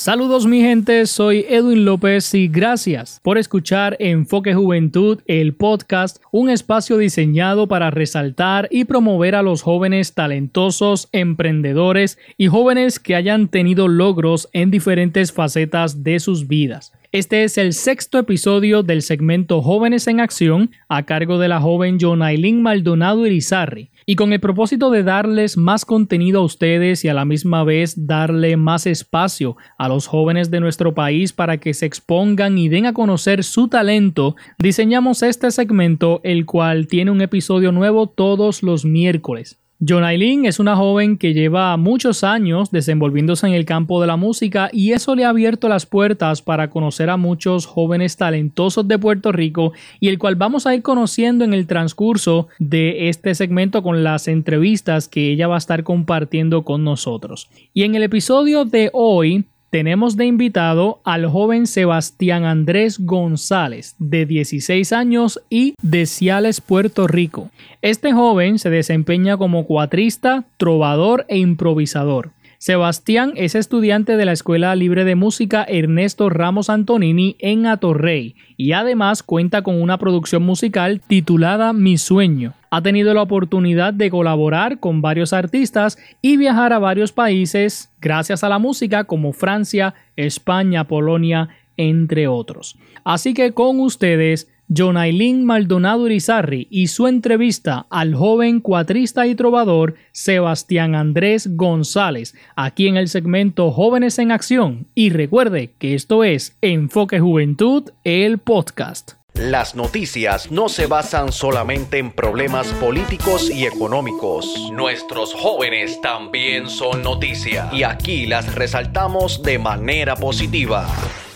Saludos mi gente, soy Edwin López y gracias por escuchar Enfoque Juventud, el podcast, un espacio diseñado para resaltar y promover a los jóvenes talentosos, emprendedores y jóvenes que hayan tenido logros en diferentes facetas de sus vidas. Este es el sexto episodio del segmento Jóvenes en Acción a cargo de la joven Jonailin Maldonado Irizarri y con el propósito de darles más contenido a ustedes y a la misma vez darle más espacio a los jóvenes de nuestro país para que se expongan y den a conocer su talento, diseñamos este segmento el cual tiene un episodio nuevo todos los miércoles. Jonailin es una joven que lleva muchos años desenvolviéndose en el campo de la música y eso le ha abierto las puertas para conocer a muchos jóvenes talentosos de Puerto Rico y el cual vamos a ir conociendo en el transcurso de este segmento con las entrevistas que ella va a estar compartiendo con nosotros. Y en el episodio de hoy tenemos de invitado al joven Sebastián Andrés González, de 16 años y de Ciales, Puerto Rico. Este joven se desempeña como cuatrista, trovador e improvisador. Sebastián es estudiante de la Escuela Libre de Música Ernesto Ramos Antonini en Atorrey y además cuenta con una producción musical titulada Mi Sueño. Ha tenido la oportunidad de colaborar con varios artistas y viajar a varios países gracias a la música como Francia, España, Polonia, entre otros. Así que con ustedes, Jonailin Maldonado Irizarri y su entrevista al joven cuatrista y trovador Sebastián Andrés González, aquí en el segmento Jóvenes en Acción. Y recuerde que esto es Enfoque Juventud, el podcast. Las noticias no se basan solamente en problemas políticos y económicos. Nuestros jóvenes también son noticia y aquí las resaltamos de manera positiva.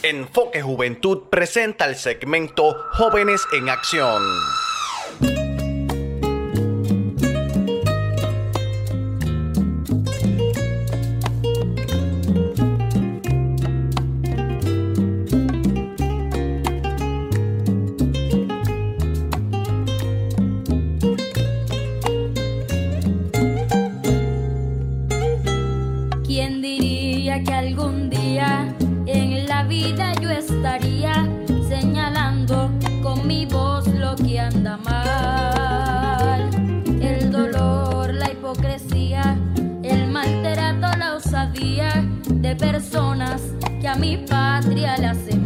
Enfoque Juventud presenta el segmento Jóvenes en Acción. Personas que a mi patria la hacen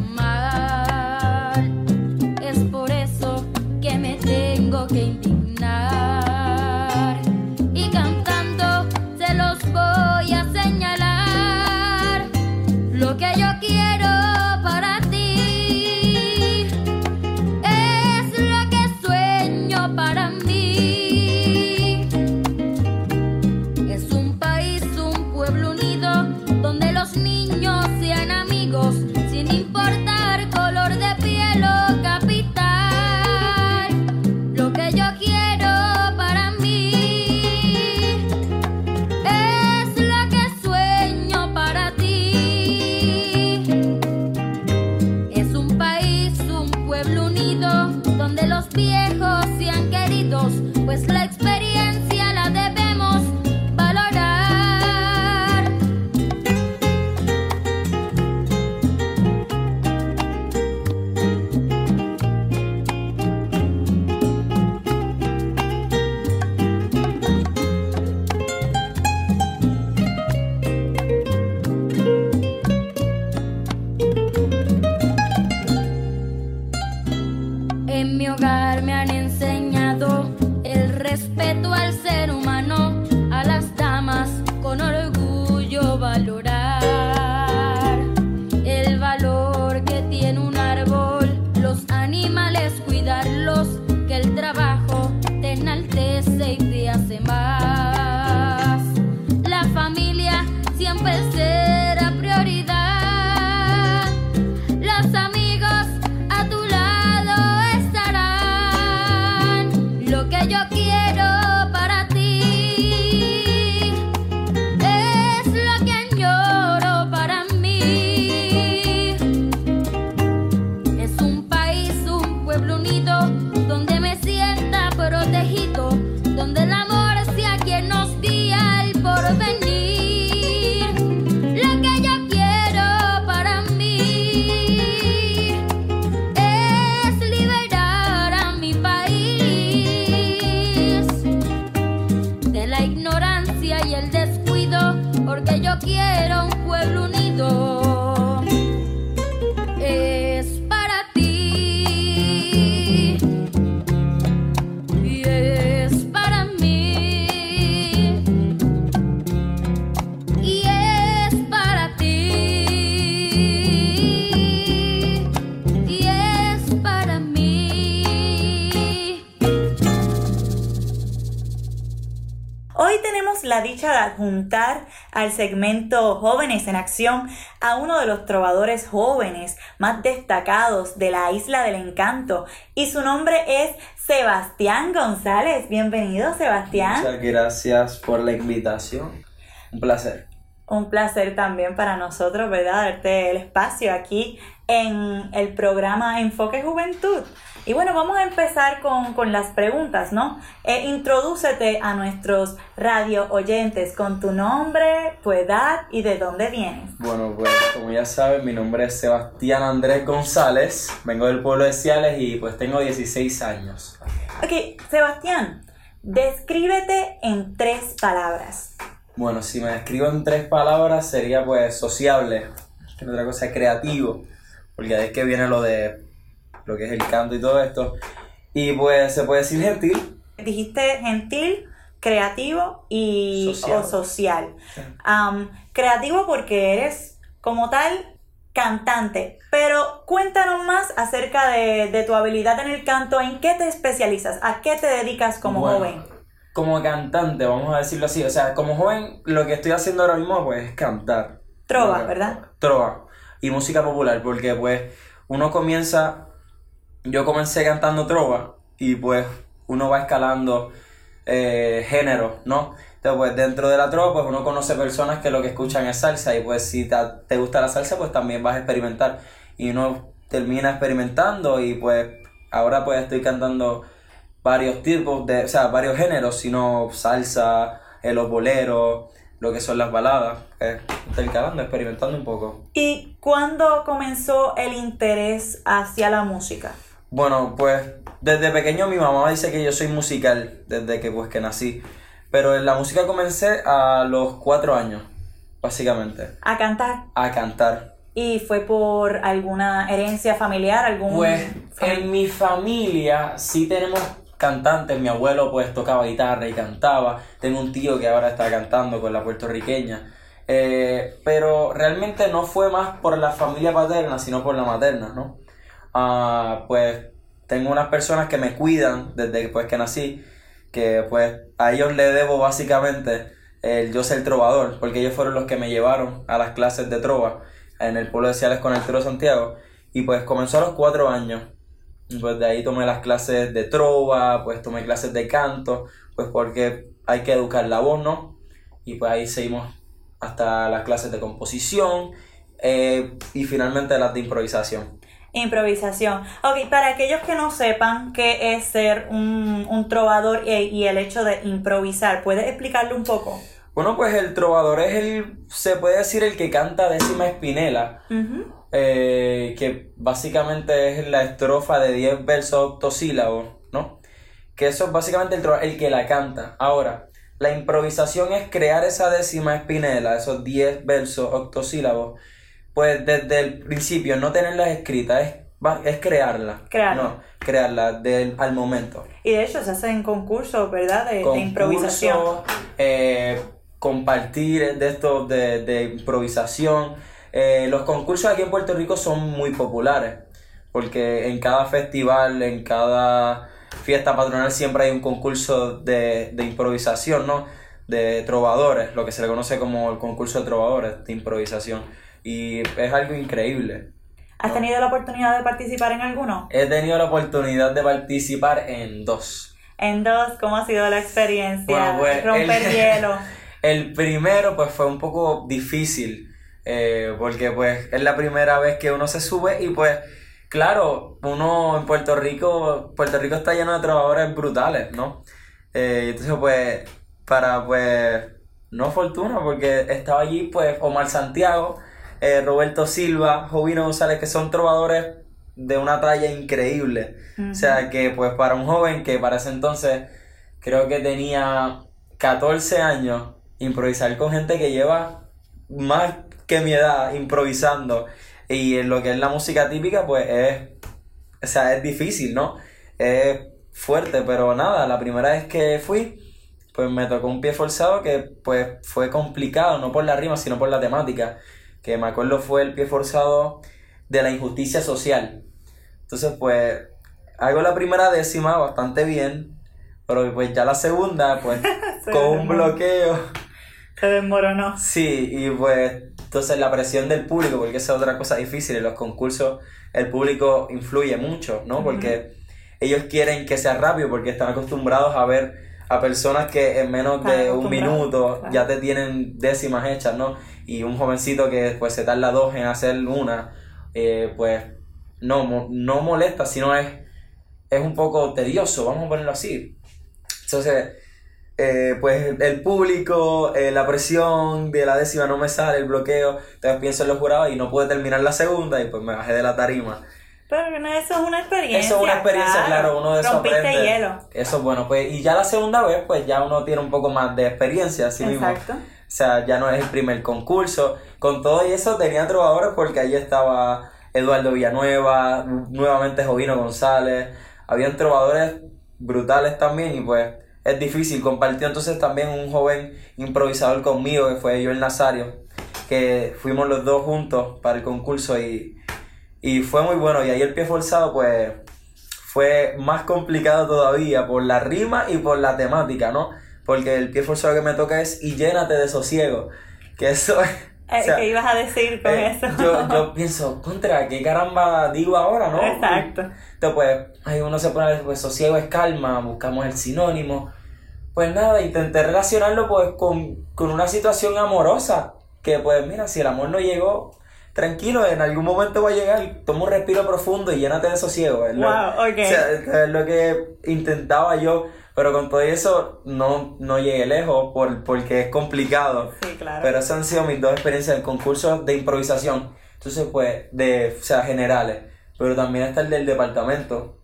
la dicha de adjuntar al segmento Jóvenes en Acción a uno de los trovadores jóvenes más destacados de la Isla del Encanto. Y su nombre es Sebastián González. Bienvenido, Sebastián. Muchas gracias por la invitación. Un placer. Un placer también para nosotros, ¿verdad? Darte el espacio aquí en el programa Enfoque Juventud. Y bueno, vamos a empezar con, las preguntas, ¿no? Eh, introdúcete a nuestros radio oyentes con tu nombre, tu edad y de dónde vienes. Bueno, pues como ya saben, mi nombre es Sebastián Andrés González, vengo del pueblo de Ciales y pues tengo 16 años. Ok, Sebastián, descríbete en tres palabras. Bueno, si me describo en tres palabras sería pues sociable, que otra cosa creativo, porque es que viene lo de lo que es el canto y todo esto. Y pues se puede decir gentil. Dijiste gentil, creativo y social. creativo porque eres como tal cantante, pero cuéntanos más acerca de, tu habilidad en el canto, en qué te especializas, a qué te dedicas como joven. Como cantante, vamos a decirlo así, o sea, como joven lo que estoy haciendo ahora mismo pues es cantar. Trova, ¿verdad? Trova y música popular, porque pues uno comienza yo comencé cantando trova y pues uno va escalando eh, géneros, ¿no? Entonces, pues dentro de la trova, pues uno conoce personas que lo que escuchan es salsa y pues si te, gusta la salsa, pues también vas a experimentar y uno termina experimentando y pues ahora pues estoy cantando varios tipos de, o sea, varios géneros, sino salsa, eh, los boleros, lo que son las baladas, eh, intercalando, experimentando un poco. ¿Y cuándo comenzó el interés hacia la música? Bueno, pues desde pequeño mi mamá dice que yo soy musical desde que pues que nací. Pero en la música comencé a los cuatro años, básicamente. ¿A cantar? A cantar. ¿Y fue por alguna herencia familiar? Algún pues en mi familia sí tenemos cantantes. Mi abuelo pues tocaba guitarra y cantaba. Tengo un tío que ahora está cantando con la puertorriqueña. Eh, pero realmente no fue más por la familia paterna, sino por la materna, ¿no? Ah, pues tengo unas personas que me cuidan desde pues, que nací, que pues a ellos le debo básicamente el yo ser trovador, porque ellos fueron los que me llevaron a las clases de trova en el pueblo de Ciales con el Tro Santiago, y pues comenzó a los cuatro años, pues de ahí tomé las clases de trova, pues tomé clases de canto, pues porque hay que educar la voz, ¿no? Y pues ahí seguimos hasta las clases de composición eh, y finalmente las de improvisación. Improvisación. Ok, para aquellos que no sepan qué es ser un, trovador y, el hecho de improvisar, ¿puedes explicarlo un poco? Bueno, pues el trovador es el, se puede decir, el que canta décima espinela, eh, que básicamente es la estrofa de 10 versos octosílabos, ¿no? Que eso es básicamente el, el que la canta. Ahora, la improvisación es crear esa décima espinela, esos 10 versos octosílabos, pues desde el principio no tenerlas escritas es, es crearlas. Crearla. No, crearlas al momento. Y de hecho se hacen concursos, ¿verdad? De, improvisación. Eh, compartir de esto de, improvisación. Eh, los concursos aquí en Puerto Rico son muy populares. Porque en cada festival, en cada fiesta patronal siempre hay un concurso de, de improvisación, ¿no? De trovadores, lo que se le conoce como el concurso de trovadores de improvisación y es algo increíble. ¿Has tenido la oportunidad de participar en alguno? He tenido la oportunidad de participar en dos. En dos, ¿cómo ha sido la experiencia? Pues, Romper el, hielo. El primero pues fue un poco difícil eh, porque pues es la primera vez que uno se sube y pues claro, uno en Puerto Rico, Puerto Rico está lleno de trabajadores brutales, ¿no? Eh, entonces pues para pues no fortuna porque estaba allí pues Omar Santiago, eh, Roberto Silva, Jovino González, que son trovadores de una talla increíble. O sea que pues para un joven que para ese entonces creo que tenía 14 años, improvisar con gente que lleva más que mi edad improvisando y en lo que es la música típica pues es, o sea, es difícil, ¿no? Es fuerte, pero nada, la primera vez que fui pues me tocó un pie forzado que pues fue complicado, no por la rima, sino por la temática que me acuerdo fue el pie forzado de la injusticia social. Entonces, pues, hago la primera décima bastante bien, pero pues ya la segunda, pues, con un bloqueo Se desmoronó. Sí, y pues entonces la presión del público, porque esa es otra cosa difícil, en los concursos el público influye mucho, ¿no? Porque ellos quieren que sea rápido porque están acostumbrados a ver a personas que en menos de un minuto claro. ya te tienen décimas hechas, ¿no? Y un jovencito que pues se tarda dos en hacer una, eh, pues no, no molesta, sino es, es un poco tedioso, vamos a ponerlo así. Entonces, eh, pues el público, eh, la presión de la décima no me sale, el bloqueo, entonces pienso en los jurados y no pude terminar la segunda y pues me bajé de la tarima. Pero no, eso es una experiencia. Eso es una experiencia, claro, uno de Rompiste hielo. Eso es bueno, pues y ya la segunda vez pues ya uno tiene un poco más de experiencia así mismo. Exacto. O sea, ya no es el primer concurso. Con todo y eso tenía trovadores porque ahí estaba Eduardo Villanueva, nuevamente Jovino González. Habían trovadores brutales también y pues es difícil. Compartió entonces también un joven improvisador conmigo que fue Joel Nazario, que fuimos los dos juntos para el concurso y, y fue muy bueno. Y ahí el pie forzado pues fue más complicado todavía por la rima y por la temática, ¿no? Porque el pie forzado que me toca es y llénate de sosiego. Que eso es. Eh, o sea, ¿Qué ibas a decir con eh, eso? yo, yo pienso, contra, ¿qué caramba digo ahora, no? Exacto. Entonces, pues, ahí uno se pone, pues, sosiego es calma, buscamos el sinónimo. Pues nada, intenté relacionarlo, pues, con, con una situación amorosa. Que, pues, mira, si el amor no llegó, tranquilo, en algún momento va a llegar. Toma un respiro profundo y llénate de sosiego. Es lo- Wow, ok. o sea, es lo que intentaba yo, pero con todo eso no, no llegué lejos por, porque es complicado. Sí, claro. Pero esas han sido mis dos experiencias en concursos de improvisación. Entonces, pues, de, o sea, generales. Pero también está el del departamento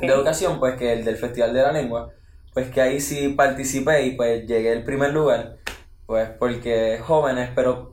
de educación, pues, que el del Festival de la Lengua. Pues que ahí sí participé y pues llegué al primer lugar. Pues porque jóvenes, pero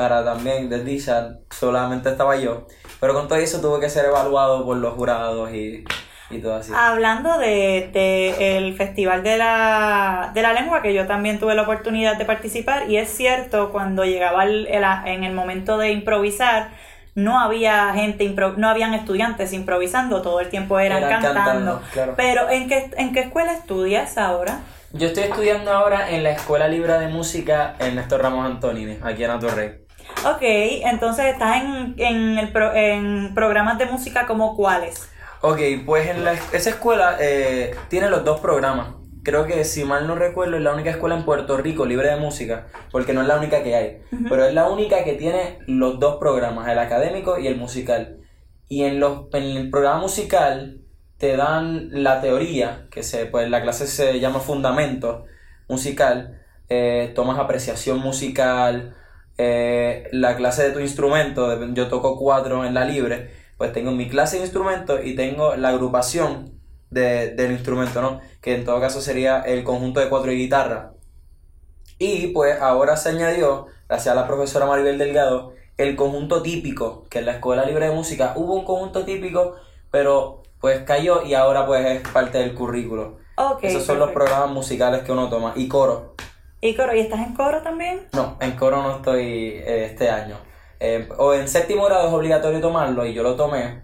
para también desdicha, solamente estaba yo. Pero con todo eso tuve que ser evaluado por los jurados y, y todo así. Hablando de, de el Festival de la, de la Lengua, que yo también tuve la oportunidad de participar, y es cierto, cuando llegaba el- el- en el momento de improvisar, no había gente, impro- no habían estudiantes improvisando, todo el tiempo eran, Eran cantando. cantando, claro. Pero ¿en qué, ¿en qué escuela estudias ahora? Yo estoy estudiando ahora en la Escuela Libre de Música Ernesto Ramos Antonini, aquí en Atorrey. Ok, entonces estás en, en, el pro- en programas de música como cuáles. Ok, pues en la, esa escuela eh, tiene los dos programas. Creo que si mal no recuerdo es la única escuela en Puerto Rico libre de música, porque no es la única que hay, pero es la única que tiene los dos programas, el académico y el musical. Y en, los, en el programa musical te dan la teoría, que se, pues la clase se llama Fundamento Musical, eh, tomas apreciación musical, eh, la clase de tu instrumento, yo toco cuatro en la libre, pues tengo mi clase de instrumento y tengo la agrupación de- del instrumento, ¿no? Que en todo caso sería el conjunto de cuatro y guitarra. Y pues ahora se añadió, gracias a la profesora Maribel Delgado, el conjunto típico, que en la Escuela Libre de Música hubo un conjunto típico, pero pues cayó y ahora pues es parte del currículo. Esos son los programas musicales que uno toma. Y coro. ¿Y coro? ¿Y estás en coro también? No, en coro no estoy eh, este año. Eh, o en séptimo grado es obligatorio tomarlo y yo lo tomé.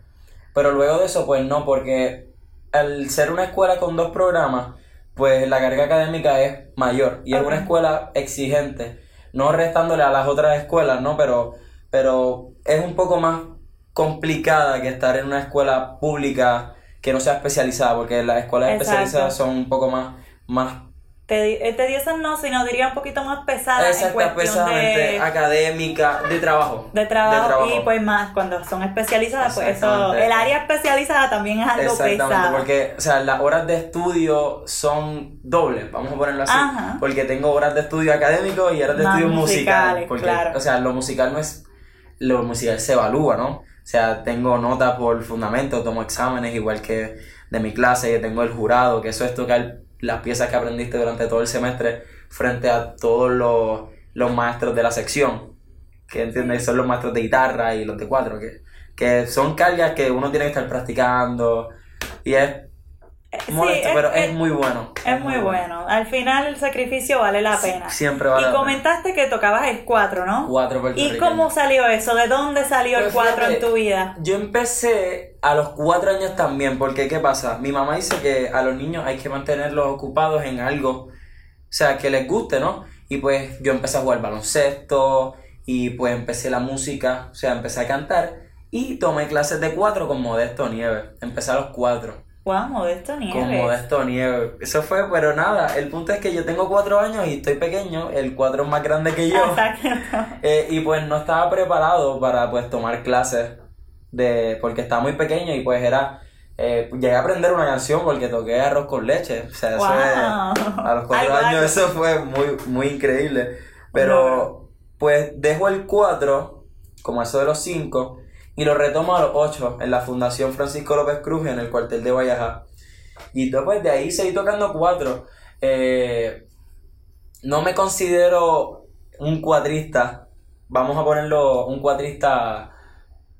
Pero luego de eso, pues no, porque al ser una escuela con dos programas, pues la carga académica es mayor. Y es una escuela exigente. No restándole a las otras escuelas, ¿no? Pero, pero es un poco más complicada que estar en una escuela pública que no sea especializada, porque las escuelas Exacto. especializadas son un poco más, más Te, eh, tediosas no, sino diría un poquito más pesadas en Exacta, cuestión pesadamente de, académica, de trabajo. de trabajo, de trabajo. y pues más cuando son especializadas, pues eso, el área especializada también es algo Exactamente, pesado. porque, o sea, las horas de estudio son dobles, vamos a ponerlo así. Ajá. Porque tengo horas de estudio académico y horas de Más estudio musical. Porque, claro. o sea, lo musical no es. Lo musical se evalúa, ¿no? O sea, tengo notas por fundamento, tomo exámenes, igual que de mi clase, que tengo el jurado, que eso es tocar las piezas que aprendiste durante todo el semestre frente a todos los, los maestros de la sección. Que entiendes, son los maestros de guitarra y los de cuatro, que, que son cargas que uno tiene que estar practicando. Y es Eh, sí, molesto, es- pero es, es- muy bueno. Es muy bueno. Al final el sacrificio vale la pena. Siempre vale y la pena. comentaste que tocabas el 4, ¿no? Cuatro ¿Y puertorriqueños. cómo salió eso? ¿De dónde salió el Pues 4 en tu vida? Yo empecé a los cuatro años también, porque ¿qué pasa? Mi mamá dice que a los niños hay que mantenerlos ocupados en algo, o sea, que les guste, ¿no? Y pues yo empecé a jugar baloncesto y pues empecé la música, o sea, empecé a cantar y tomé clases de cuatro con Modesto Nieves. Empecé a los cuatro. Wow, Modesto Nieves. Con Modesto Nieves. Eso fue, pero nada, el punto es que yo tengo cuatro años y estoy pequeño, el cuatro es más grande que yo. Exacto. Eh, y pues no estaba preparado para pues tomar clases de porque estaba muy pequeño y pues era eh, llegué a aprender una canción porque toqué arroz con leche. O sea, eso Wow. es- a los cuatro años eso fue muy, muy increíble. Pero pues dejo el 4, como eso de los 5, y lo retomo a los 8 en la Fundación Francisco López Cruz en el cuartel de Guayajá. Y después de ahí seguí tocando 4. no me considero un cuatrista. Vamos a ponerlo un cuatrista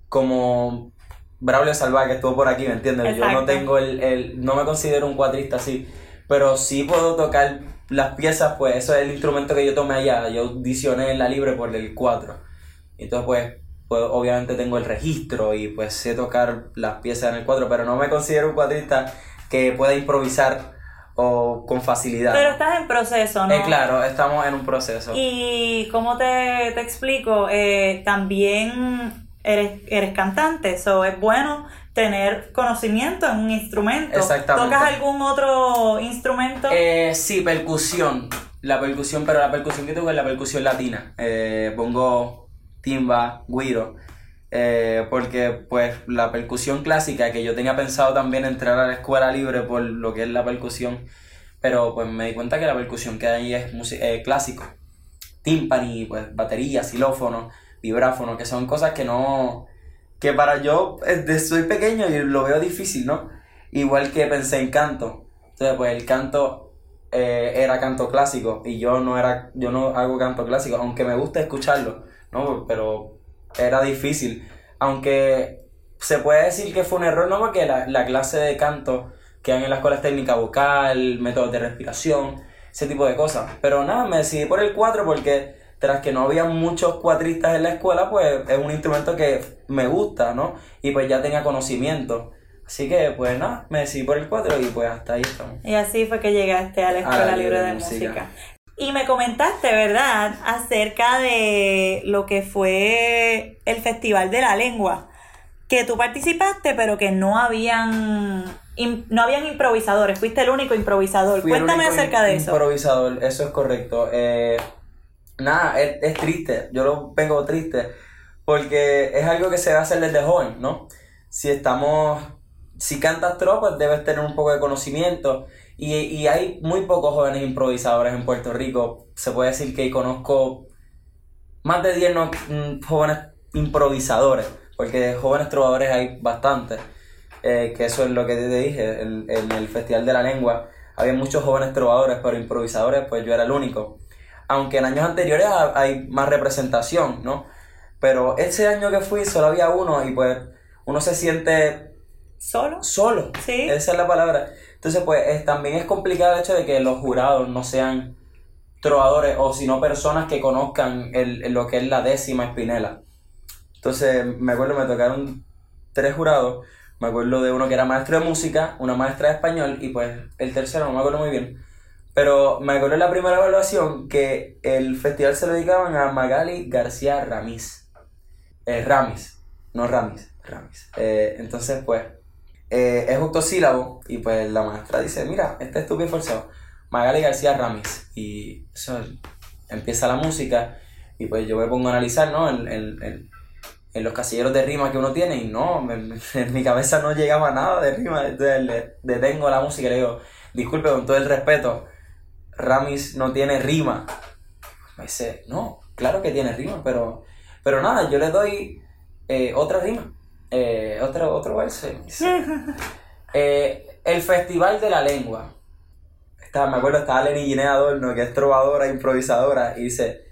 como Braulio Salvaje que estuvo por aquí, ¿me entiendes? Yo no tengo el, el- no me considero un cuatrista así, pero sí puedo tocar las piezas, pues eso es el instrumento que yo tomé allá, yo audicioné en la libre por el 4. Entonces pues, pues obviamente tengo el registro y pues sé tocar las piezas en el 4, pero no me considero un cuatrista que pueda improvisar o con facilidad. Pero estás en proceso, ¿no? Eh, claro, estamos en un proceso. Y como te, te explico, Eh, también eres, eres cantante, eso es bueno tener conocimiento en un instrumento. Exactamente. ¿Tocas algún otro instrumento? Eh, sí, percusión. La percusión, pero la percusión que toco es la percusión latina. Eh, pongo timba, guiro. eh, porque pues la percusión clásica, que yo tenía pensado también entrar a la escuela libre por lo que es la percusión, pero pues me di cuenta que la percusión que hay es eh, clásico. Timpani, pues batería, xilófono, vibráfono, que son cosas que no... que para yo eh, de- soy pequeño y lo veo difícil, ¿no? Igual que pensé en canto. Entonces, pues el canto eh, era canto clásico y yo no era, yo no hago canto clásico, aunque me gusta escucharlo, ¿no? Pero era difícil. Aunque se puede decir que fue un error, ¿no? Porque la, la clase de canto que hay en la escuela es técnica vocal, métodos de respiración, ese tipo de cosas. Pero nada, me decidí por el 4 porque tras que no había muchos cuatristas en la escuela, pues es un instrumento que me gusta, ¿no? Y pues ya tenía conocimiento. Así que pues nada, me decidí por el 4 y pues hasta ahí estamos. Y así fue que llegaste a la Escuela Libre de Música. Y me comentaste, ¿verdad?, acerca de lo que fue el Festival de la Lengua, que tú participaste, pero que no habían no habían improvisadores, fuiste el único improvisador. Fui el Cuéntame único acerca de eso. Improvisador, eso es correcto. Eh, nada, es, es triste, yo lo vengo triste, porque es algo que se va a hacer desde joven, ¿no? Si estamos, si cantas tropas, debes tener un poco de conocimiento. Y, y hay muy pocos jóvenes improvisadores en Puerto Rico. Se puede decir que conozco más de 10 no- mm, jóvenes improvisadores, porque jóvenes trovadores hay bastantes. Eh, que eso es lo que te dije, en, en el Festival de la Lengua había muchos jóvenes trovadores, pero improvisadores, pues yo era el único. Aunque en años anteriores ha- hay más representación, ¿no? Pero ese año que fui solo había uno y pues uno se siente ¿Solo? solo. Sí. Esa es la palabra. Entonces, pues es- también es complicado el hecho de que los jurados no sean trovadores o sino personas que conozcan el, lo que es la décima espinela. Entonces, me acuerdo, me tocaron tres jurados. Me acuerdo de uno que era maestro de música, una maestra de español y pues el tercero no me acuerdo muy bien. Pero me acuerdo en la primera evaluación que el festival se lo dedicaban a Magali García Ramiz. Eh, Ramis, no Ramis, Ramis. Eh, entonces, pues, eh, es octosílabo y pues la maestra dice, mira, este es tu bien forzado. Magali García Ramis. Y eso, empieza la música y pues yo me pongo a analizar, ¿no? En, en- en- en los casilleros de rima que uno tiene y no, en mi cabeza no llegaba nada de rima. Entonces le detengo la música y le digo, disculpe con todo el respeto, Ramis no tiene rima. Me dice, no, claro que tiene rima, pero, pero nada, yo le doy eh, otra rima, eh, otro, otro verso. Eh, el Festival de la Lengua. Estaba, me acuerdo, estaba Lenny Ginea Adorno, que es trovadora, improvisadora, y dice,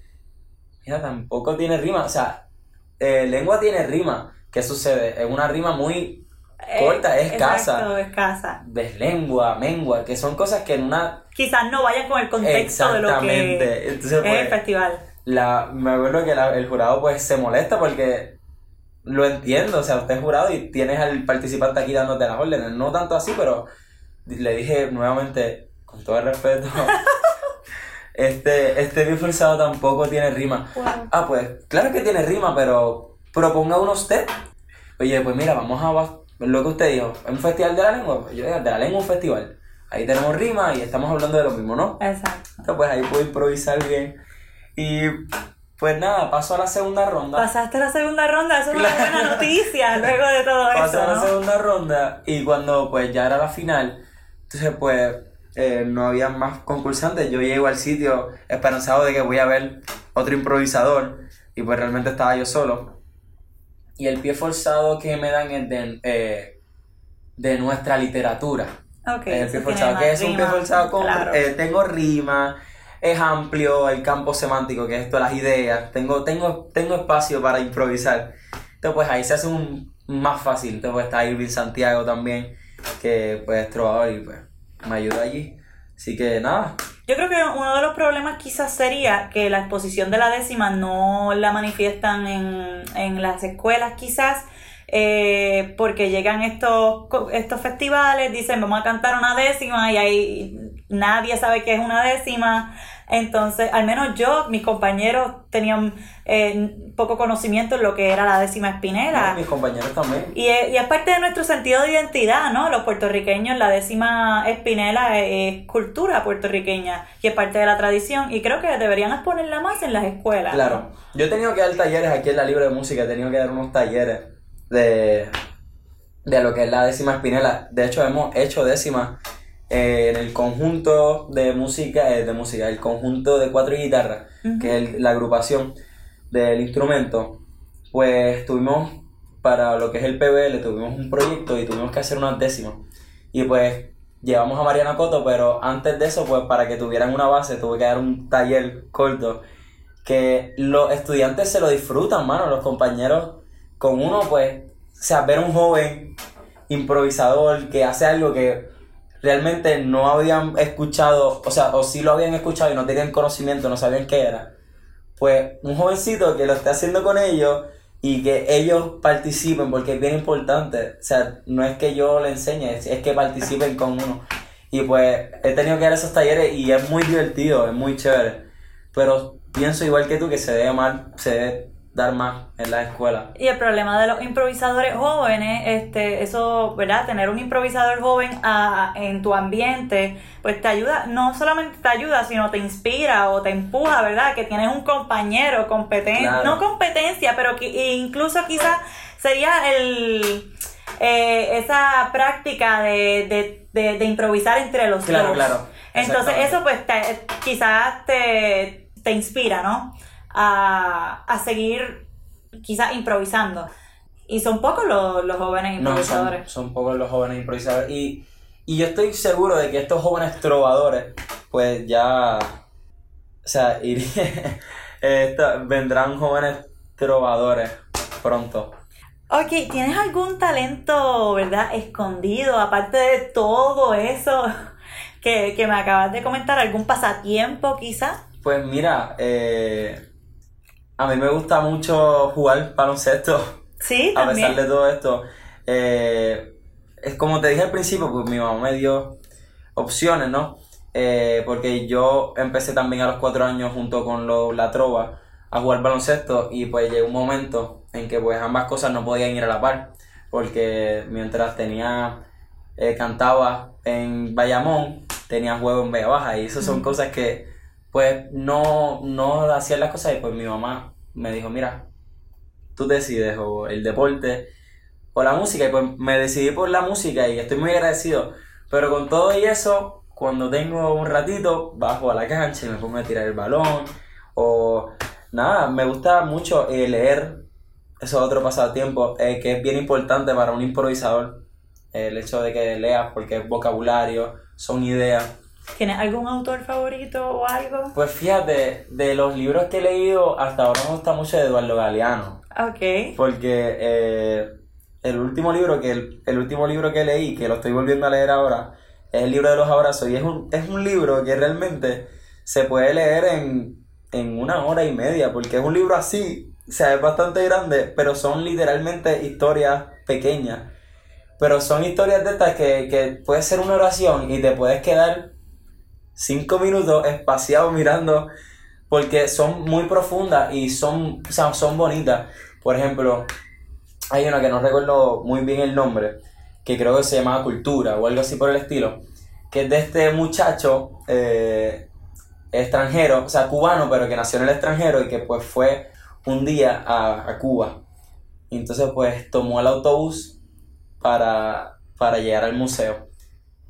mira, tampoco tiene rima, o sea, eh, lengua tiene rima. ¿Qué sucede? Es una rima muy corta, es escasa. Escasa. deslengua, mengua, que son cosas que en una... Quizás no vayan con el contexto de lo que. Entonces, es pues, el festival. la, me acuerdo que la- el jurado pues se molesta porque lo entiendo, o sea, usted es jurado y tienes al participante aquí dándote las órdenes, no tanto así, pero le dije nuevamente, con todo el respeto, Este, este tampoco tiene rima. Wow. Ah, pues, claro que tiene rima, pero proponga uno usted. Oye, pues mira, vamos a lo que usted dijo, un festival de la lengua, Pues yo digo, de la lengua un festival. Ahí tenemos rima y estamos hablando de lo mismo, ¿no? Exacto. Entonces, pues ahí puedo improvisar bien. Y pues nada, paso a la segunda ronda. Pasaste la segunda ronda, eso es una buena noticia luego de todo Pasé eso, a la ¿no? segunda ronda y cuando pues ya era la final, entonces pues eh, no había más concursantes. Yo llego al sitio esperanzado de que voy a ver otro improvisador y pues realmente estaba yo solo. Y el pie forzado que me dan es de, eh, de nuestra literatura. Ok, el pie forzado, que es un pie forzado con, claro. eh, tengo rima, es amplio el campo semántico, que es esto, las ideas, tengo, tengo, tengo espacio para improvisar. Entonces pues ahí se hace un más fácil. Entonces pues está Irving Santiago también, que pues es trovador y pues me ayuda allí. Así que nada, Yo creo que uno de los problemas quizás sería que la exposición de la décima no la manifiestan en, en las escuelas quizás, eh, porque llegan estos, estos festivales, dicen vamos a cantar una décima y ahí nadie sabe qué es una décima. Entonces, al menos yo, mis compañeros tenían eh, poco conocimiento en lo que era la décima espinela. mis compañeros también. Y es, y es parte de nuestro sentido de identidad, ¿no? Los puertorriqueños, la décima espinela es, es cultura puertorriqueña y es parte de la tradición y creo que deberían exponerla más en las escuelas. Claro, yo he tenido que dar talleres aquí en la Libre de Música, he tenido que dar unos talleres de, de lo que es la décima espinela. De hecho, hemos hecho décima eh, en el conjunto de música, eh, de música, el conjunto de cuatro guitarras, que es el- la agrupación del instrumento. Pues tuvimos, para lo que es el PBL, tuvimos un proyecto y tuvimos que hacer unas décimas. Y pues llevamos a Mariana Coto, pero antes de eso, pues para que tuvieran una base, tuve que dar un taller corto que los estudiantes se lo disfrutan, mano, los compañeros con uno, pues, o sea, ver un joven improvisador que hace algo que realmente no habían escuchado, o sea, o sí lo habían escuchado y no tenían conocimiento, no sabían qué era, pues un jovencito que lo esté haciendo con ellos y que ellos participen, porque es bien importante, o sea, no es que yo le enseñe, es, que participen con uno. Y pues he tenido que dar esos talleres y es muy divertido, es muy chévere. Pero pienso igual que tú que se debe más, se debe dar más en la escuela. Y el problema de los improvisadores jóvenes, este, eso, ¿verdad? Tener un improvisador joven a- en tu ambiente, pues te ayuda, no solamente te ayuda, sino te inspira o te empuja, ¿verdad? Que tienes un compañero competente, Claro. no competencia, pero que incluso quizás sería el eh, esa práctica de, de, de, de improvisar entre los Claro, dos. claro. Entonces Exactamente. eso pues te- quizás te, te inspira, ¿no? A, a seguir quizás improvisando. Y son pocos los, los jóvenes No, son, improvisadores. son pocos los jóvenes improvisadores. Y, y yo estoy seguro de que estos jóvenes trovadores, pues ya. O sea, esta- vendrán jóvenes trovadores pronto. Ok, ¿tienes algún talento, verdad, escondido, aparte de todo eso que, que me acabas de comentar? ¿Algún pasatiempo quizás? Pues mira, eh, a mí me gusta mucho jugar baloncesto. Sí, a también. pesar de todo esto, eh, es como te dije al principio, pues mi mamá me dio opciones, ¿no? Eh, porque yo empecé también a los cuatro años junto con lo- la trova a jugar baloncesto y pues llegó un momento en que pues ambas cosas no podían ir a la par, porque mientras tenía, eh, cantaba en Bayamón, tenía juego en Vega Baja y esas son cosas que pues no, no hacían las cosas y pues mi mamá me dijo, mira, tú decides o el deporte o la música y pues me decidí por la música y estoy muy agradecido. Pero con todo y eso, cuando tengo un ratito, bajo a la cancha y me pongo a tirar el balón o nada, me gusta mucho eh, leer. Eso es otro pasatiempo eh, que es bien importante para un improvisador. El hecho de que leas porque es vocabulario, son ideas. ¿Tienes algún autor favorito o algo? Pues fíjate, de los libros que he leído, hasta ahora me gusta mucho de Eduardo Galeano. Ok. Porque eh, el último libro que el, el último libro que leí, que lo estoy volviendo a leer ahora, es el libro de los abrazos. Y es un, es un libro que realmente se puede leer en, en una hora y media, porque es un libro así, o sea, es bastante grande, pero son literalmente historias pequeñas. Pero son historias de estas que, que puede ser una oración y te puedes quedar cinco minutos espaciado mirando, porque son muy profundas y son, o sea, son bonitas. Por ejemplo, hay una que no recuerdo muy bien el nombre, que creo que se llama Cultura o algo así por el estilo, que es de este muchacho eh, extranjero, o sea, cubano, pero que nació en el extranjero y que pues fue un día a, a Cuba. Y entonces pues tomó el autobús para, para llegar al museo.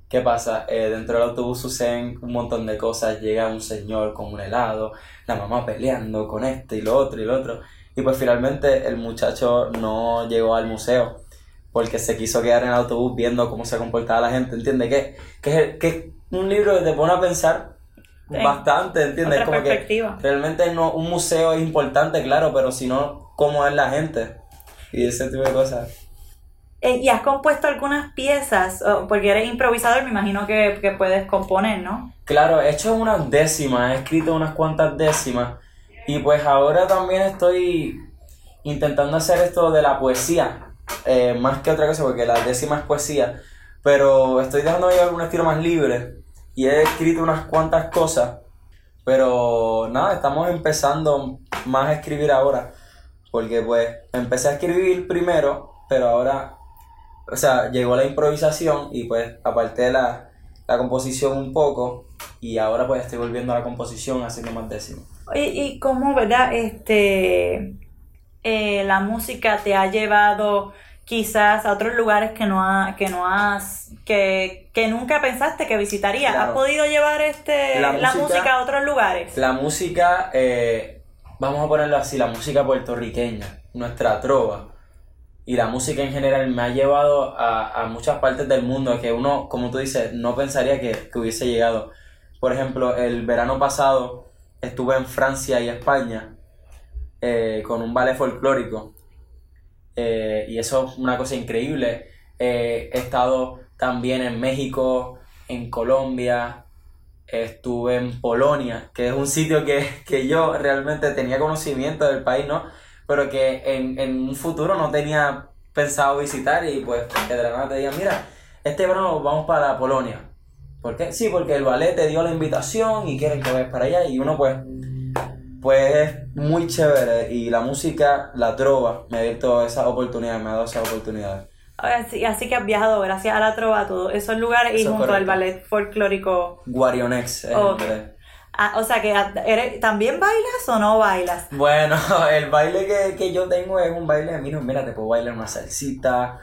¿Qué pasa? Eh, dentro del autobús suceden un montón de cosas. Llega un señor con un helado, la mamá peleando con este y lo otro y lo otro. Y pues finalmente el muchacho no llegó al museo porque se quiso quedar en el autobús viendo cómo se comportaba la gente. ¿Entiendes? Que, que, es, que es un libro que te pone a pensar En bastante, ¿entiendes? otra Como que realmente no, un museo es importante, claro, pero si no, cómo es la gente. Y ese tipo de cosas. Eh, ¿Y has compuesto algunas piezas? Porque eres improvisador, me imagino que, puedes componer, ¿no? Claro, he hecho unas décimas, he escrito unas cuantas décimas. Y pues ahora también estoy intentando hacer esto de la poesía. eh, más que otra cosa, porque la décima es poesía. Pero estoy dejando llevar un estilo más libre. Y he escrito unas cuantas cosas. Pero nada, estamos empezando más a escribir ahora. Porque pues empecé a escribir primero, pero ahora, o sea, llegó la improvisación y pues aparté la, la composición un poco. Y ahora pues estoy volviendo a la composición haciendo más décimas. Oye, ¿y cómo, verdad, este, eh, la música te ha llevado quizás a otros lugares que no, ha, que no has, que, que nunca pensaste que visitarías? Claro. ¿Has podido llevar este, la, La música, música- a otros lugares? La música, eh, vamos a ponerlo así, la música puertorriqueña, nuestra trova. Y la música en general me ha llevado a, a muchas partes del mundo que uno, como tú dices, no pensaría que, que hubiese llegado. Por ejemplo, el verano pasado estuve en Francia y España eh, con un ballet folclórico. Eh, y eso es una cosa increíble. Eh, he estado también en México, en Colombia, estuve en Polonia, que es un sitio que, que yo realmente tenía conocimiento del país, ¿no? Pero que en, en un futuro no tenía pensado visitar y pues que de la nada te digan, mira, este verano vamos para Polonia. ¿Por qué? Sí, porque el ballet te dio la invitación y quieren que vayas para allá y uno pues pues es muy chévere y la música, la trova, me ha abierto esa oportunidad, me ha dado esa oportunidad. Así, así que has viajado gracias a la trova a todos esos lugares y Eso junto al ballet folclórico. Guarionex. es Ok. Ah, o sea que eres- ¿también bailas o no bailas? Bueno, el baile que, que yo tengo es un baile, mira, mira, te puedo bailar una salsita,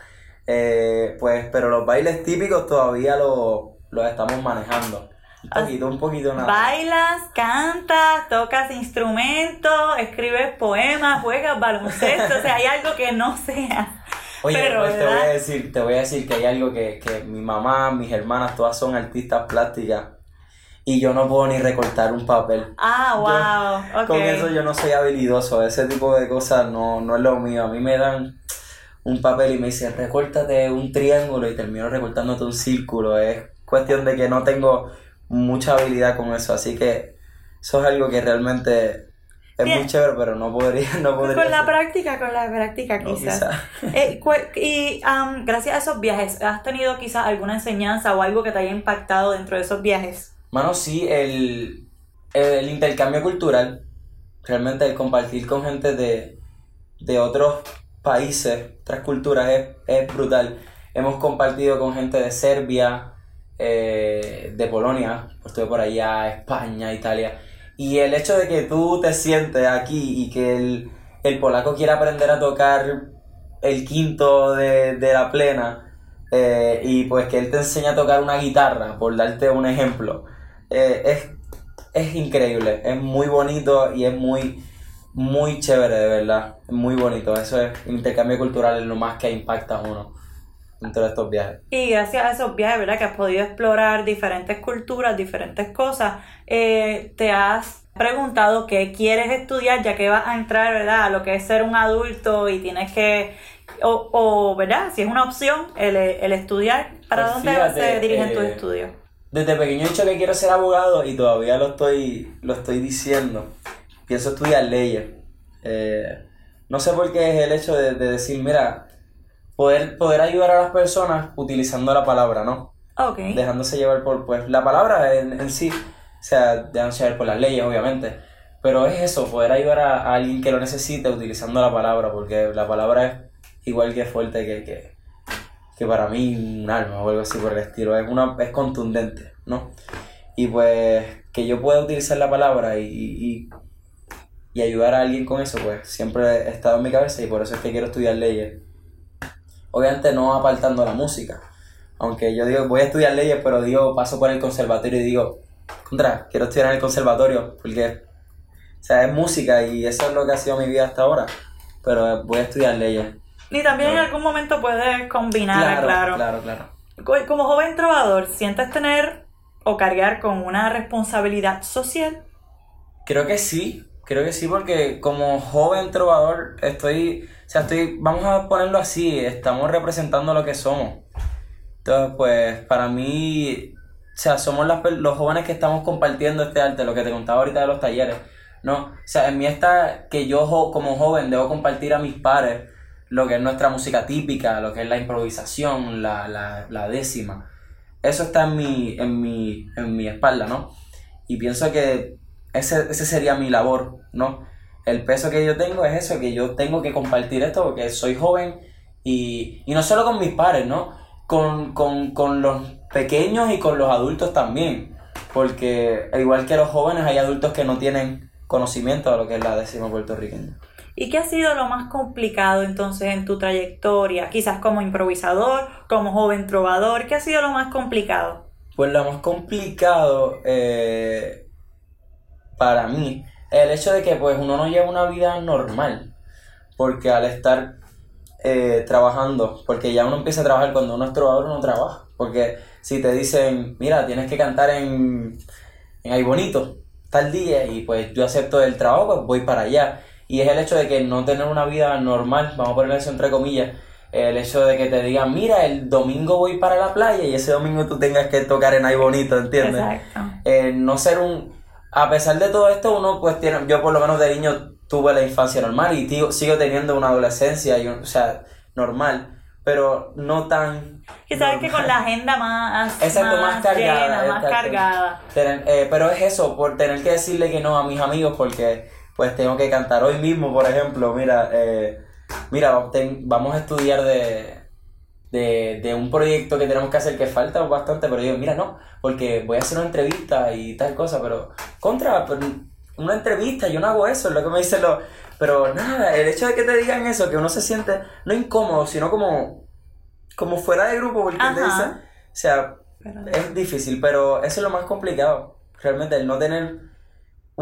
eh, pues, pero los bailes típicos todavía los estamos manejando. Un Ah, poquito, un poquito nada. Bailas, cantas, tocas instrumentos, escribes poemas, juegas baloncesto, o sea, hay algo que no sea. Oye, pero, pues te voy a decir, te voy a decir que hay algo que, que mi mamá, mis hermanas, todas son artistas plásticas y yo no puedo ni recortar un papel. Ah, wow, ok. Con eso yo no soy habilidoso, ese tipo de cosas no, no es lo mío. A mí me dan un papel y me dicen, recórtate un triángulo y termino recortándote un círculo. Es cuestión de que no tengo mucha habilidad con eso, así que eso es algo que realmente es Bien. muy chévere, pero no podría, no podría Con la hacer. práctica, con la práctica No, quizás. quizá. Eh, y am, gracias a esos viajes, ¿has tenido quizás alguna enseñanza o algo que te haya impactado dentro de esos viajes? Mano, sí, el, el intercambio cultural, realmente el compartir con gente de, de otros países, otras culturas, es, es brutal. Hemos compartido con gente de Serbia, eh, de Polonia, estuve por allá, España, Italia. Y el hecho de que tú te sientes aquí y que el, el polaco quiera aprender a tocar el quinto de, de la plena eh, y pues que él te enseña a tocar una guitarra, por darte un ejemplo, eh, es, es increíble, es muy bonito y es muy, muy chévere, de verdad, es muy bonito. Eso es intercambio cultural, es lo más que impacta a uno dentro de estos viajes. Y gracias a esos viajes, ¿verdad? Que has podido explorar diferentes culturas, diferentes cosas, eh, te has preguntado qué quieres estudiar, ya que vas a entrar, ¿verdad? A lo que es ser un adulto y tienes que, o, o, ¿verdad? Si es una opción, el, el estudiar, ¿para Pues dónde fíjate, se dirigen tus eh, estudios? Desde pequeño he dicho que quiero ser abogado y todavía lo estoy, lo estoy diciendo. Pienso estudiar leyes. Eh, no sé por qué es el hecho de, de decir, mira, poder, poder ayudar a las personas utilizando la palabra, ¿no? Ok. dejándose llevar por pues la palabra en, en sí, o sea, dejándose llevar por las leyes, obviamente. Pero es eso, poder ayudar a, a alguien que lo necesite utilizando la palabra, porque la palabra es igual que fuerte que, que, que para mí un arma o algo así por el estilo, es, una, es contundente, ¿no? Y pues que yo pueda utilizar la palabra y, y, y ayudar a alguien con eso, pues siempre ha estado en mi cabeza y por eso es que quiero estudiar leyes. Obviamente no apartando la música, aunque yo digo, voy a estudiar leyes, pero digo, paso por el conservatorio y digo, contra, quiero estudiar en el conservatorio, porque, o es música y eso es lo que ha sido mi vida hasta ahora, pero voy a estudiar leyes. Y también en Claro. algún momento puedes combinar, claro. claro, claro. Co- Como joven trovador, ¿sientes tener o cargar con una responsabilidad social? Creo que sí, creo que sí, porque como joven trovador estoy, o sea, estoy, vamos a ponerlo así, estamos representando lo que somos. Entonces, pues, para mí, o sea, somos las los jóvenes que estamos compartiendo este arte, lo que te contaba ahorita de los talleres, ¿no? O sea, en mí está que yo como joven debo compartir a mis pares lo que es nuestra música típica, lo que es la improvisación, la, la, décima. Eso está en mi, en mi, en mi espalda, ¿no? Y pienso que ese, ese sería mi labor, ¿no? El peso que yo tengo es eso, que yo tengo que compartir esto porque soy joven y, y no solo con mis pares, ¿no? Con, con, con los pequeños y con los adultos también. Porque al igual que los jóvenes hay adultos que no tienen conocimiento de lo que es la décima puertorriqueña. ¿Y qué ha sido lo más complicado entonces en tu trayectoria? Quizás como improvisador, como joven trovador, ¿qué ha sido lo más complicado? Pues lo más complicado eh, para mí es el hecho de que pues uno no lleva una vida normal. Porque al estar eh, trabajando, porque ya uno empieza a trabajar cuando uno es trovador, uno trabaja. Porque si te dicen, mira, tienes que cantar en, en Ay Bonito, tal día, y pues yo acepto el trabajo, pues voy para allá. Y es el hecho de que no tener una vida normal, vamos a poner eso entre comillas, el hecho de que te digan, mira, el domingo voy para la playa y ese domingo tú tengas que tocar en Ay Bonito, ¿entiendes? Exacto. Eh, no ser un... A pesar de todo esto, uno pues tiene... Yo por lo menos de niño tuve la infancia normal y tío- sigo teniendo una adolescencia, y o sea, normal, pero no tan... Quizás que con la agenda más, Exacto, más cargada, llena, más cargada. Tener- eh, pero es eso, por tener que decirle que no a mis amigos porque pues tengo que cantar hoy mismo, por ejemplo, mira, eh, mira, ten- vamos a estudiar de, de, de un proyecto que tenemos que hacer que falta bastante, pero yo, mira, no, porque voy a hacer una entrevista y tal cosa, pero contra, pero una entrevista, yo no hago eso, es lo que me dicen los... Pero nada, el hecho de que te digan eso, que uno se siente no incómodo, sino como, como fuera de grupo, porque te dicen, o sea, Pero- es difícil, pero eso es lo más complicado. Realmente, el no tener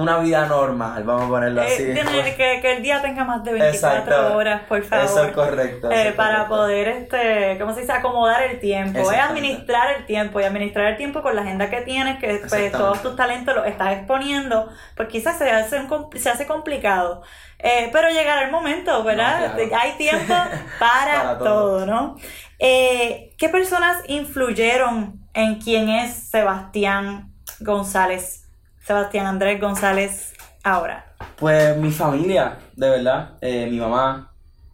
una vida normal, vamos a ponerlo así. Eh, tener que, que el día tenga más de 24 Exacto. horas, por favor. Eso es correcto. eso Eh, es para correcto. poder, este, ¿cómo se dice? Acomodar el tiempo, es Exactamente. administrar el tiempo y administrar el tiempo con la agenda que tienes, que pues, todos tus talentos los estás exponiendo, pues quizás se hace, un se hace complicado. Eh, pero llegará el momento, ¿verdad? No, claro. Hay tiempo para, Para todo. todo. ¿no? Eh, ¿Qué personas influyeron en quién es Sebastián González? Sebastián Andrés González ahora. Pues mi familia, de verdad, eh, mi mamá,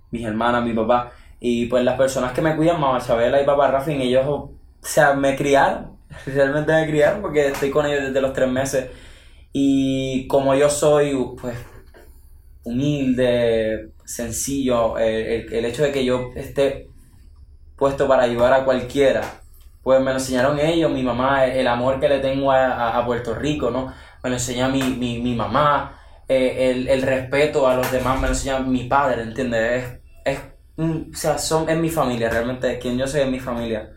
mis hermanas, mi papá, y pues las personas que me cuidan, mamá Chabela y papá Rafin, ellos, o sea, me criaron, realmente me criaron porque estoy con ellos desde los tres meses. Y como yo soy, pues, humilde, sencillo, eh, el, el hecho de que yo esté puesto para ayudar a cualquiera, pues me lo enseñaron ellos, mi mamá, el amor que le tengo a, a- a Puerto Rico, ¿no? Me lo enseñó mi, mi, mi mamá, eh, el, el respeto a los demás me lo enseñó mi padre, ¿entiendes? Es, es, mm, o sea, son, es mi familia, realmente, quien yo soy es mi familia,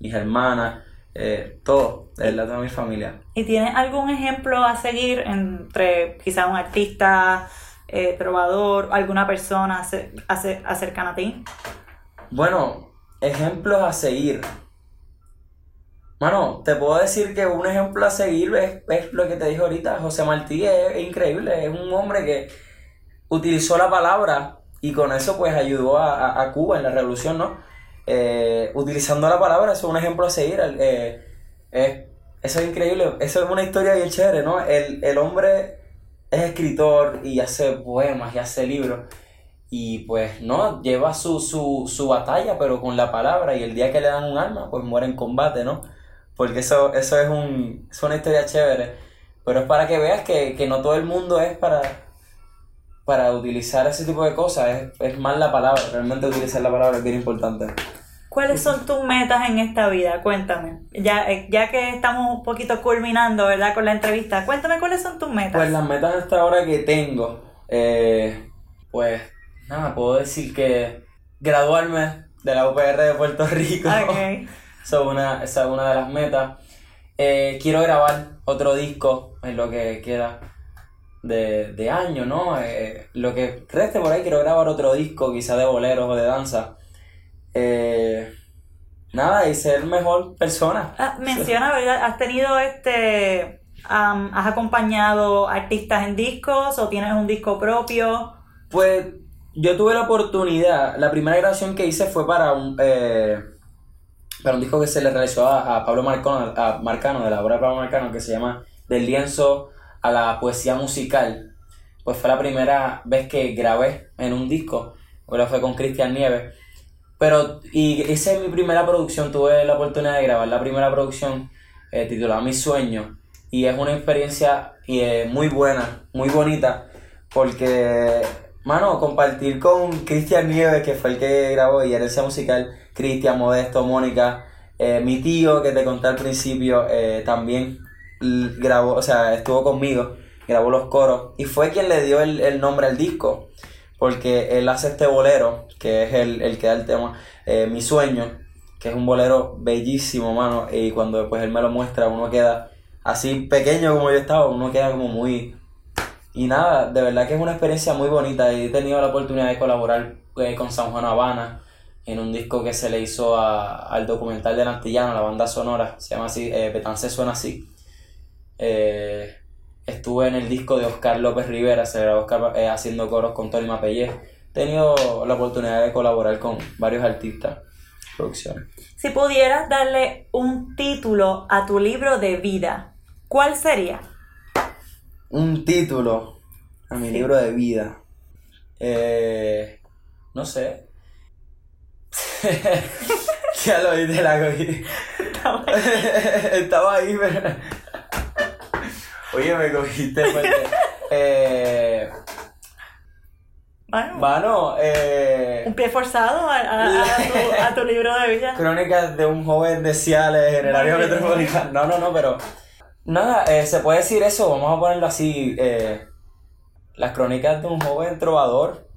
mis hermanas, eh, todo, de verdad, toda mi familia. ¿Y tienes algún ejemplo a seguir entre quizá un artista, eh, trovador, alguna persona ace- ace- cercana a ti? Bueno, ejemplos a seguir. Mano, te puedo decir que un ejemplo a seguir es, es lo que te dije ahorita. José Martí es, increíble, es un hombre que utilizó la palabra y con eso pues ayudó a, a- Cuba en la revolución, ¿no? Eh, utilizando la palabra, eso es un ejemplo a seguir. eh, es- eso es increíble, eso es una historia bien chévere, ¿no? El, el hombre es escritor y hace poemas y hace libros. Y pues no, lleva su, su, su batalla, pero con la palabra. Y el día que le dan un arma, pues muere en combate, ¿no? Porque eso, eso es, un, es una historia chévere, pero es para que veas que, que no todo el mundo es para, para utilizar ese tipo de cosas, es, es más la palabra, realmente utilizar la palabra es bien importante. ¿Cuáles son tus metas en esta vida? Cuéntame. Ya, eh, ya que estamos un poquito culminando, ¿verdad? Con la entrevista, cuéntame cuáles son tus metas. Pues las metas hasta ahora que tengo, eh, pues nada, puedo decir que graduarme de la UPR de Puerto Rico. Ok. Esa es una, esa es una de las metas. Eh, quiero grabar otro disco en lo que queda de, de año, ¿no? Eh, lo que reste por ahí, quiero grabar otro disco, quizá de boleros o de danza. Eh, nada, y ser mejor persona. Ah, menciona, ¿verdad? ¿Has tenido este... ¿Has acompañado artistas en discos o tienes un disco propio? Pues yo tuve la oportunidad, la primera grabación que hice fue para un, eh, para un disco que se le realizó a, Pablo Marcano, a Marcano, de la obra de Pablo Marcano, que se llama Del lienzo a la poesía musical. Pues fue la primera vez que grabé en un disco, ahora fue con Cristian Nieves. Pero, y esa es mi primera producción, tuve la oportunidad de grabar la primera producción eh, titulada Mi Sueño. Y es una experiencia eh, muy buena, muy bonita, porque, mano, compartir con Cristian Nieves, que fue el que grabó, y Herencia Musical, Cristian, Modesto, Mónica, eh, mi tío, que te conté al principio, eh, también grabó, o sea, estuvo conmigo, grabó los coros, y fue quien le dio el, el nombre al disco, porque él hace este bolero, que es el, el que da el tema, eh, Mi Sueño, que es un bolero bellísimo, mano, y cuando después él me lo muestra, uno queda así pequeño como yo estaba, uno queda como muy... Y nada, de verdad que es una experiencia muy bonita y he tenido la oportunidad de colaborar con San Juan Habana en un disco que se le hizo a- al documental de Antillano, la banda sonora, se llama así, eh, Betance suena así. Eh, estuve en el disco de Oscar López Rivera, se grabó Oscar, eh, haciendo coros con Tony Mapellé. He tenido la oportunidad de colaborar con varios artistas, producciones. Si pudieras darle un título a tu libro de vida, ¿cuál sería? Un título a mi libro de vida. Eh, no sé. ya lo te la cogí. Estaba ahí, pero... Oye, me cogiste fuerte. Eh, Bueno, mano, eh, un pie forzado a, a- a tu, a tu libro de vida. Crónicas de un joven de Ciales en el área metropolitana. No, no, no, pero. Nada, eh, se puede decir eso, vamos a ponerlo así. eh, las crónicas de un joven trovador.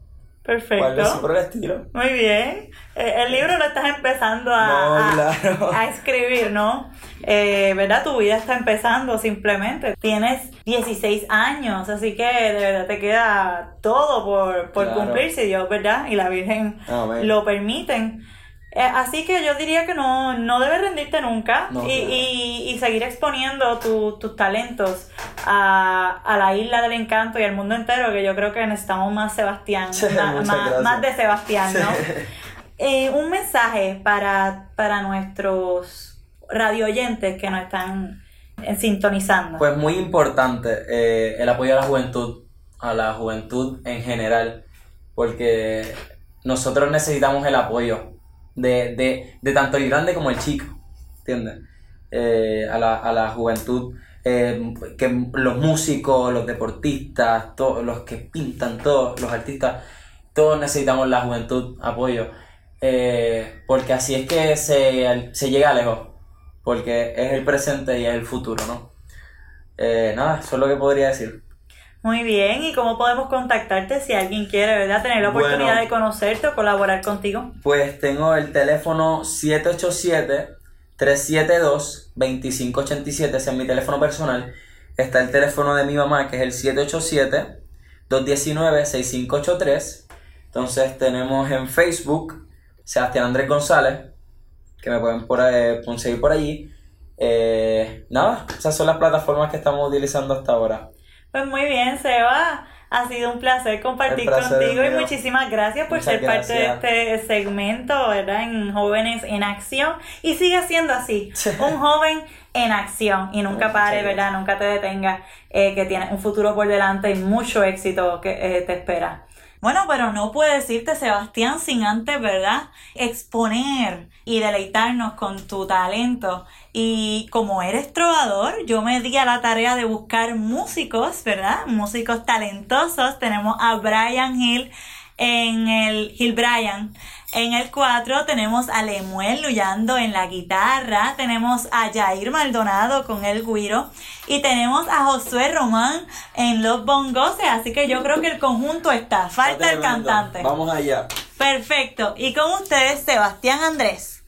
Perfecto. por el estilo. Muy bien. Eh, el libro lo estás empezando a, No, a- claro. a escribir, ¿no? Eh, ¿Verdad? Tu vida está empezando simplemente. Tienes 16 años, así que de verdad te queda todo por, por Claro. cumplir, si Dios, ¿verdad? Y la Virgen Amén. lo permiten. Eh, así que yo diría que no, no debes rendirte nunca No, y, y- y seguir exponiendo tu- tus talentos a, a la isla del encanto y al mundo entero, que yo creo que necesitamos más Sebastián, Sí, más, más de Sebastián, ¿no? Eh, un mensaje para, para nuestros radio oyentes que nos están eh, sintonizando. Pues muy importante el apoyo a la juventud, a la juventud en general, porque nosotros necesitamos el apoyo de, de, de tanto el grande como el chico, ¿entiendes? Eh, a, la, a la juventud, eh, que los músicos, los deportistas, todos los que pintan, todos los artistas, todos necesitamos la juventud, apoyo, eh, porque así es que se, se llega lejos, porque es el presente y es el futuro, ¿no? Eh, nada, eso es lo que podría decir. Muy bien, ¿y cómo podemos contactarte si alguien quiere, ¿verdad? Tener la Bueno. oportunidad de conocerte o colaborar contigo. Pues tengo el teléfono 787-372-2587, ese es mi teléfono personal. Está el teléfono de mi mamá, que es el 787-219-6583. Entonces tenemos en Facebook Sebastián Andrés González, que me pueden por, ahí- conseguir por allí. Eh, nada, esas son las plataformas que estamos utilizando hasta ahora. Pues muy bien, Seba. Ha sido un placer compartir placer contigo y muchísimas gracias por Muchas ser parte de este segmento, ¿verdad? En Jóvenes en Acción. Y sigue siendo así, un joven en acción y nunca pare. ¿verdad? Nunca te detenga, eh, que tienes un futuro por delante y mucho éxito que eh, te espera. Bueno, pero no puede decirte Sebastián sin antes, ¿verdad? Exponer y deleitarnos con tu talento. Y como eres trovador, yo me di a la tarea de buscar músicos, ¿verdad? Músicos talentosos. Tenemos a Brian Hill en el Hill Brian. En el 4 tenemos a Lemuel Luyando en la guitarra, tenemos a Jair Maldonado con el guiro y tenemos a Josué Román en los bongos, así que yo creo que el conjunto está, falta el cantante. Vamos allá. Perfecto, y con ustedes Sebastián Andrés.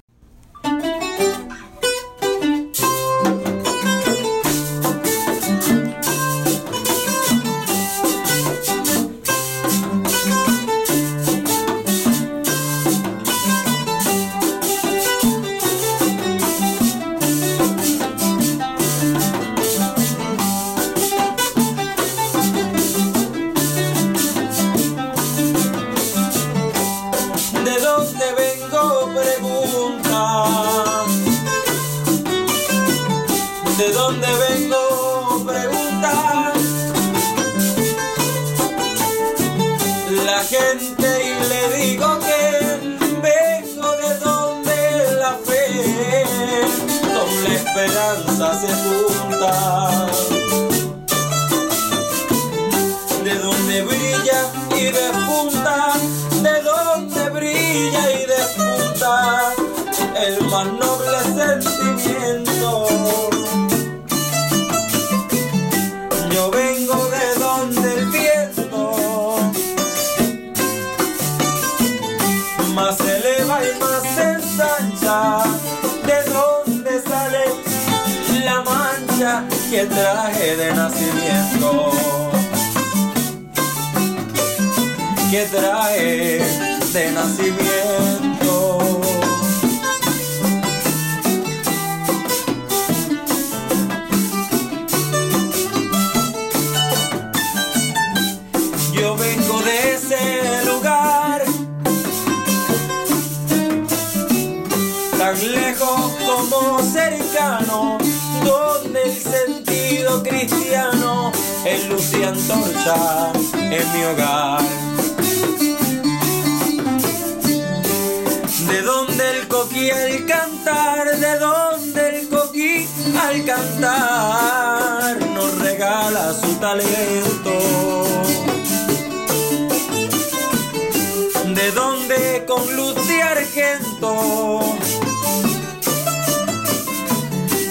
Es luz y antorcha en mi hogar. De donde el coquí al cantar, de donde el coquí al cantar nos regala su talento. De donde con luz de argento,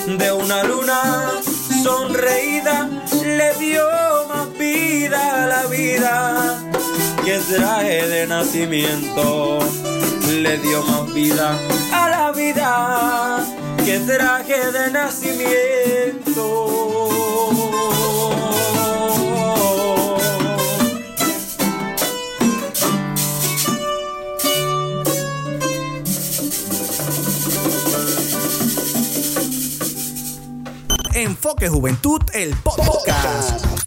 de una luna le dio más vida a la vida que trae de nacimiento le dio más vida a la vida que traje de nacimiento. Enfoque Juventud, el podcast.